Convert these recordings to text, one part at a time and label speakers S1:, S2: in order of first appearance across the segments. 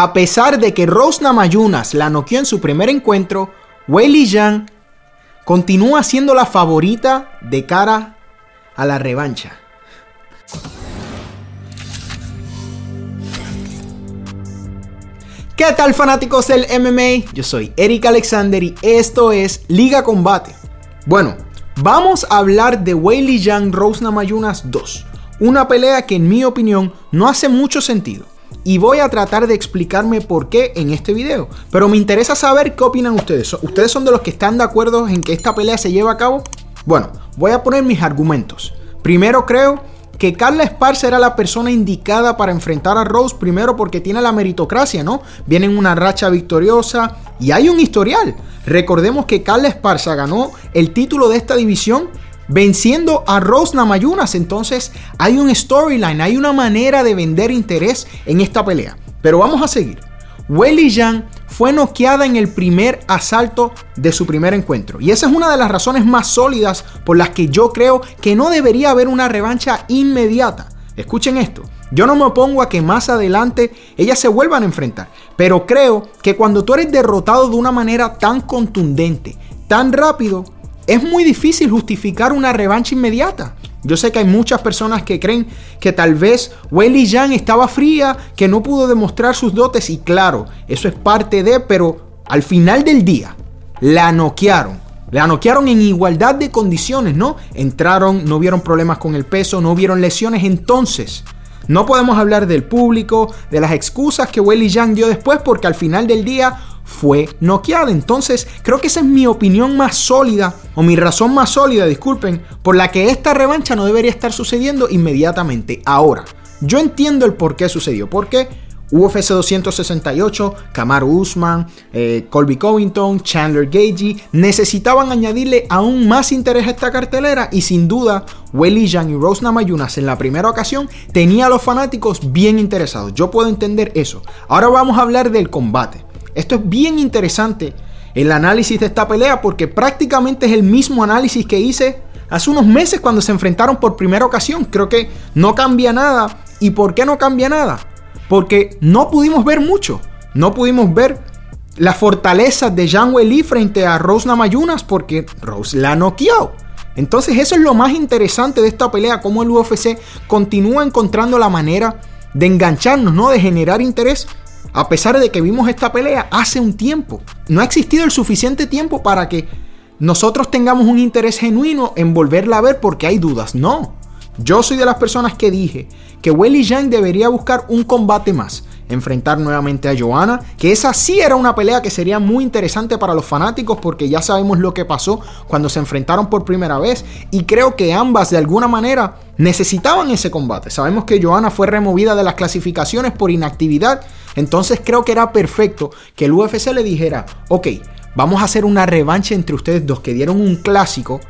S1: A pesar de que Rose Namayunas la noqueó en su primer encuentro, Weili Zhang continúa siendo la favorita de cara a la revancha. ¿Qué tal fanáticos del MMA? Yo soy Eric Alexander y esto es Liga Combate. Bueno, vamos a hablar de Weili Zhang Rose Namayunas 2. Una pelea que en mi opinión no hace mucho sentido. Y voy a tratar de explicarme por qué en este video. Pero me interesa saber qué opinan ustedes. ¿Ustedes son de los que están de acuerdo en que esta pelea se lleve a cabo? Bueno, voy a poner mis argumentos. Primero creo que Carla Esparza era la persona indicada para enfrentar a Rose, primero porque tiene la meritocracia, ¿no? Viene en una racha victoriosa y hay un historial. Recordemos que Carla Esparza ganó el título de esta división venciendo a Rose Namayunas. Entonces hay un storyline, hay una manera de vender interés en esta pelea. Pero vamos a seguir. Weili Zhang fue noqueada en el primer asalto de su primer encuentro. Y esa es una de las razones más sólidas por las que yo creo que no debería haber una revancha inmediata. Escuchen esto. Yo no me opongo a que más adelante ellas se vuelvan a enfrentar, pero creo que cuando tú eres derrotado de una manera tan contundente, tan rápido, es muy difícil justificar una revancha inmediata. Yo sé que hay muchas personas que creen que tal vez Weili Yang estaba fría, que no pudo demostrar sus dotes y claro, eso es parte de, pero al final del día la noquearon. La noquearon en igualdad de condiciones, ¿no? Entraron, no vieron problemas con el peso, no vieron lesiones, entonces no podemos hablar del público, de las excusas que Weili Yang dio después porque al final del día fue noqueada. Entonces, creo que esa es mi opinión más sólida, o mi razón más sólida, disculpen, por la que esta revancha no debería estar sucediendo inmediatamente. Ahora, yo entiendo el por qué sucedió. Porque UFC 268, Kamaru Usman, eh, Colby Covington, Chandler Gagey necesitaban añadirle aún más interés a esta cartelera y sin duda Weili Zhang y Rose Namayunas en la primera ocasión tenía a los fanáticos bien interesados. Yo puedo entender eso. Ahora vamos a hablar del combate. Esto es bien interesante, el análisis de esta pelea, porque prácticamente es el mismo análisis que hice hace unos meses cuando se enfrentaron por primera ocasión. Creo que no cambia nada. ¿Y por qué no cambia nada? Porque no pudimos ver mucho. No pudimos ver la fortaleza de Jean Weili frente a Rose Namayunas porque Rose la noqueó. Entonces eso es lo más interesante de esta pelea, cómo el UFC continúa encontrando la manera de engancharnos, ¿no? De generar interés a pesar de que vimos esta pelea hace un tiempo. No ha existido el suficiente tiempo para que nosotros tengamos un interés genuino en volverla a ver porque hay dudas. No. Yo soy de las personas que dije que Weili Zhang debería buscar un combate más enfrentar nuevamente a Joanna, que esa sí era una pelea que sería muy interesante para los fanáticos porque ya sabemos lo que pasó cuando se enfrentaron por primera vez y creo que ambas de alguna manera necesitaban ese combate. Sabemos que Joanna fue removida de las clasificaciones por inactividad, entonces creo que era perfecto que el UFC le dijera, ok, vamos a hacer una revancha entre ustedes dos que dieron un clásico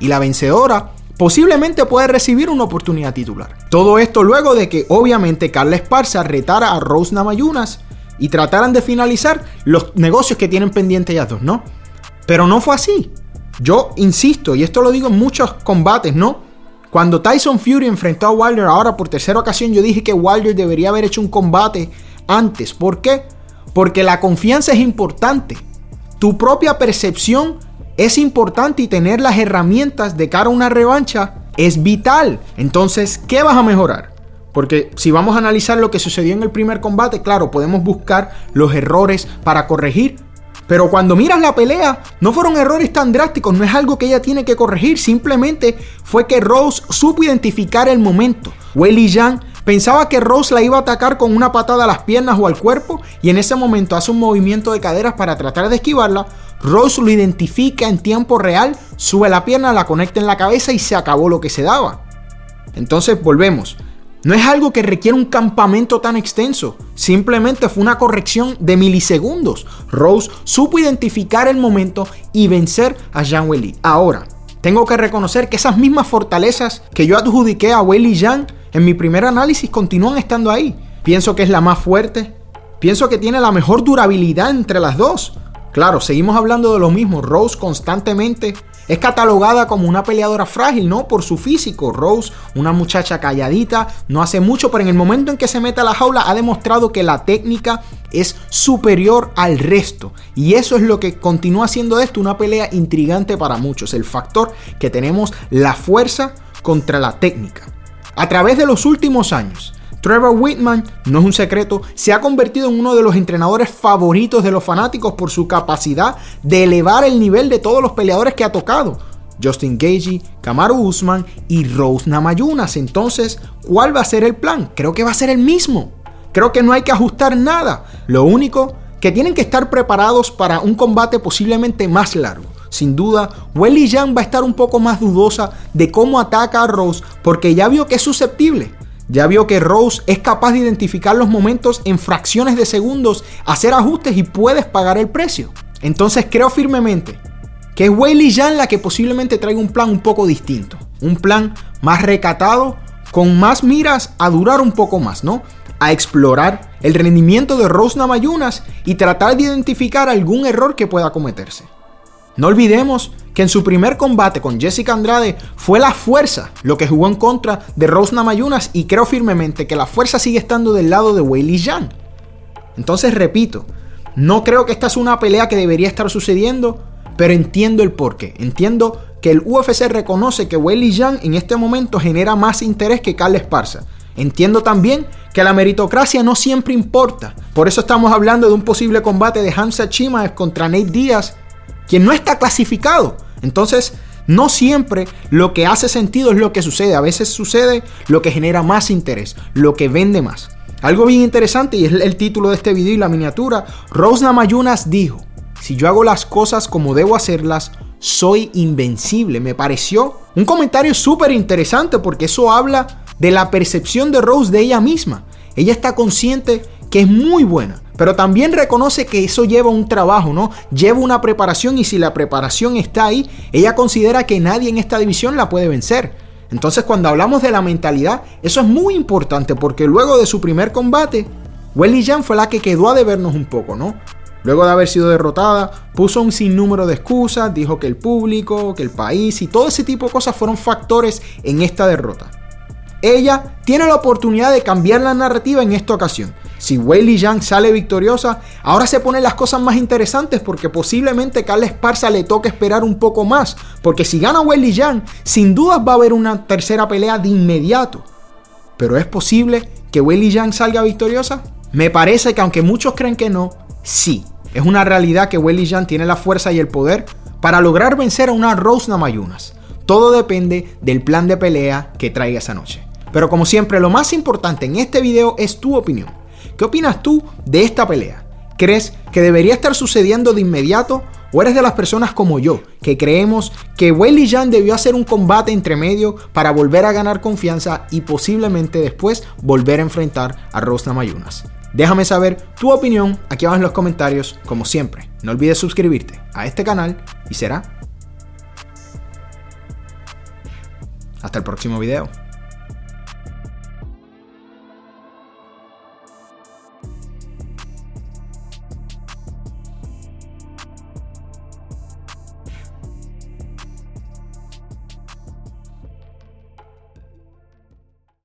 S1: y la vencedora posiblemente puede recibir una oportunidad titular. Todo esto luego de que obviamente Carla Esparza retara a Rose Namayunas y trataran de finalizar los negocios que tienen pendientes ellas dos, ¿no? Pero no fue así. Yo insisto, y esto lo digo en muchos combates, ¿no? Cuando Tyson Fury enfrentó a Wilder ahora por tercera ocasión, yo dije que Wilder debería haber hecho un combate antes. ¿Por qué? Porque la confianza es importante. Tu propia percepción es importante y tener las herramientas de cara a una revancha es vital. Entonces, ¿qué vas a mejorar? Porque si vamos a analizar lo que sucedió en el primer combate, claro, podemos buscar los errores para corregir. Pero cuando miras la pelea, no fueron errores tan drásticos, no es algo que ella tiene que corregir, simplemente fue que Rose supo identificar el momento. Weili Zhang Pensaba que Rose la iba a atacar con una patada a las piernas o al cuerpo y en ese momento hace un movimiento de caderas para tratar de esquivarla. Rose lo identifica en tiempo real, sube la pierna, la conecta en la cabeza y se acabó lo que se daba. Entonces volvemos. No es algo que requiere un campamento tan extenso, simplemente fue una corrección de milisegundos. Rose supo identificar el momento y vencer a Jean Weili. Ahora, tengo que reconocer que esas mismas fortalezas que yo adjudiqué a Weili Zhang en mi primer análisis continúan estando ahí. Pienso que es la más fuerte. Pienso que tiene la mejor durabilidad entre las dos. Claro, seguimos hablando de lo mismo. Rose constantemente es catalogada como una peleadora frágil, ¿no? Por su físico. Rose, una muchacha calladita, no hace mucho, pero en el momento en que se mete a la jaula ha demostrado que la técnica es superior al resto. Y eso es lo que continúa de esto una pelea intrigante para muchos. El factor que tenemos la fuerza contra la técnica. A través de los últimos años, Trevor Whitman, no es un secreto, se ha convertido en uno de los entrenadores favoritos de los fanáticos por su capacidad de elevar el nivel de todos los peleadores que ha tocado. Justin Gagey, Kamaru Usman y Rose Namayunas. Entonces, ¿cuál va a ser el plan? Creo que va a ser el mismo. Creo que no hay que ajustar nada. Lo único que tienen que estar preparados para un combate posiblemente más largo. Sin duda, Welly Yang va a estar un poco más dudosa de cómo ataca a Rose porque ya vio que es susceptible. Ya vio que Rose es capaz de identificar los momentos en fracciones de segundos, hacer ajustes y puedes pagar el precio. Entonces creo firmemente que es Weili Jan la que posiblemente traiga un plan un poco distinto. Un plan más recatado, con más miras a durar un poco más, ¿no? A explorar el rendimiento de Rose Namayunas y tratar de identificar algún error que pueda cometerse. No olvidemos que en su primer combate con Jessica Andrade fue la fuerza lo que jugó en contra de Rose Namayunas y creo firmemente que la fuerza sigue estando del lado de Weili Zhang. Entonces repito, no creo que esta es una pelea que debería estar sucediendo, pero entiendo el porqué. Entiendo que el UFC reconoce que Weili Zhang en este momento genera más interés que Carl Esparza. Entiendo también que la meritocracia no siempre importa. Por eso estamos hablando de un posible combate de Hamza Chimaev contra Nate Díaz quien no está clasificado. Entonces, no siempre lo que hace sentido es lo que sucede. A veces sucede lo que genera más interés, lo que vende más. Algo bien interesante, y es el título de este video y la miniatura, Rose Namayunas dijo, si yo hago las cosas como debo hacerlas, soy invencible. Me pareció un comentario súper interesante porque eso habla de la percepción de Rose de ella misma. Ella está consciente que es muy buena, pero también reconoce que eso lleva un trabajo, ¿no? Lleva una preparación y si la preparación está ahí, ella considera que nadie en esta división la puede vencer. Entonces cuando hablamos de la mentalidad, eso es muy importante porque luego de su primer combate, Welly Jan fue la que quedó a debernos un poco, ¿no? Luego de haber sido derrotada, puso un sinnúmero de excusas, dijo que el público, que el país y todo ese tipo de cosas fueron factores en esta derrota. Ella tiene la oportunidad de cambiar la narrativa en esta ocasión si Weili Zhang sale victoriosa, ahora se ponen las cosas más interesantes porque posiblemente Carla Esparza le toque esperar un poco más. Porque si gana Weili Zhang, sin dudas va a haber una tercera pelea de inmediato. Pero es posible que Weili Zhang salga victoriosa. Me parece que aunque muchos creen que no, sí. Es una realidad que Weili Zhang tiene la fuerza y el poder para lograr vencer a una Rose Namayunas. Todo depende del plan de pelea que traiga esa noche. Pero como siempre, lo más importante en este video es tu opinión. ¿Qué opinas tú de esta pelea? ¿Crees que debería estar sucediendo de inmediato? ¿O eres de las personas como yo, que creemos que Weili Jan debió hacer un combate entre medio para volver a ganar confianza y posiblemente después volver a enfrentar a Rosna Mayunas? Déjame saber tu opinión aquí abajo en los comentarios, como siempre. No olvides suscribirte a este canal y será hasta el próximo video.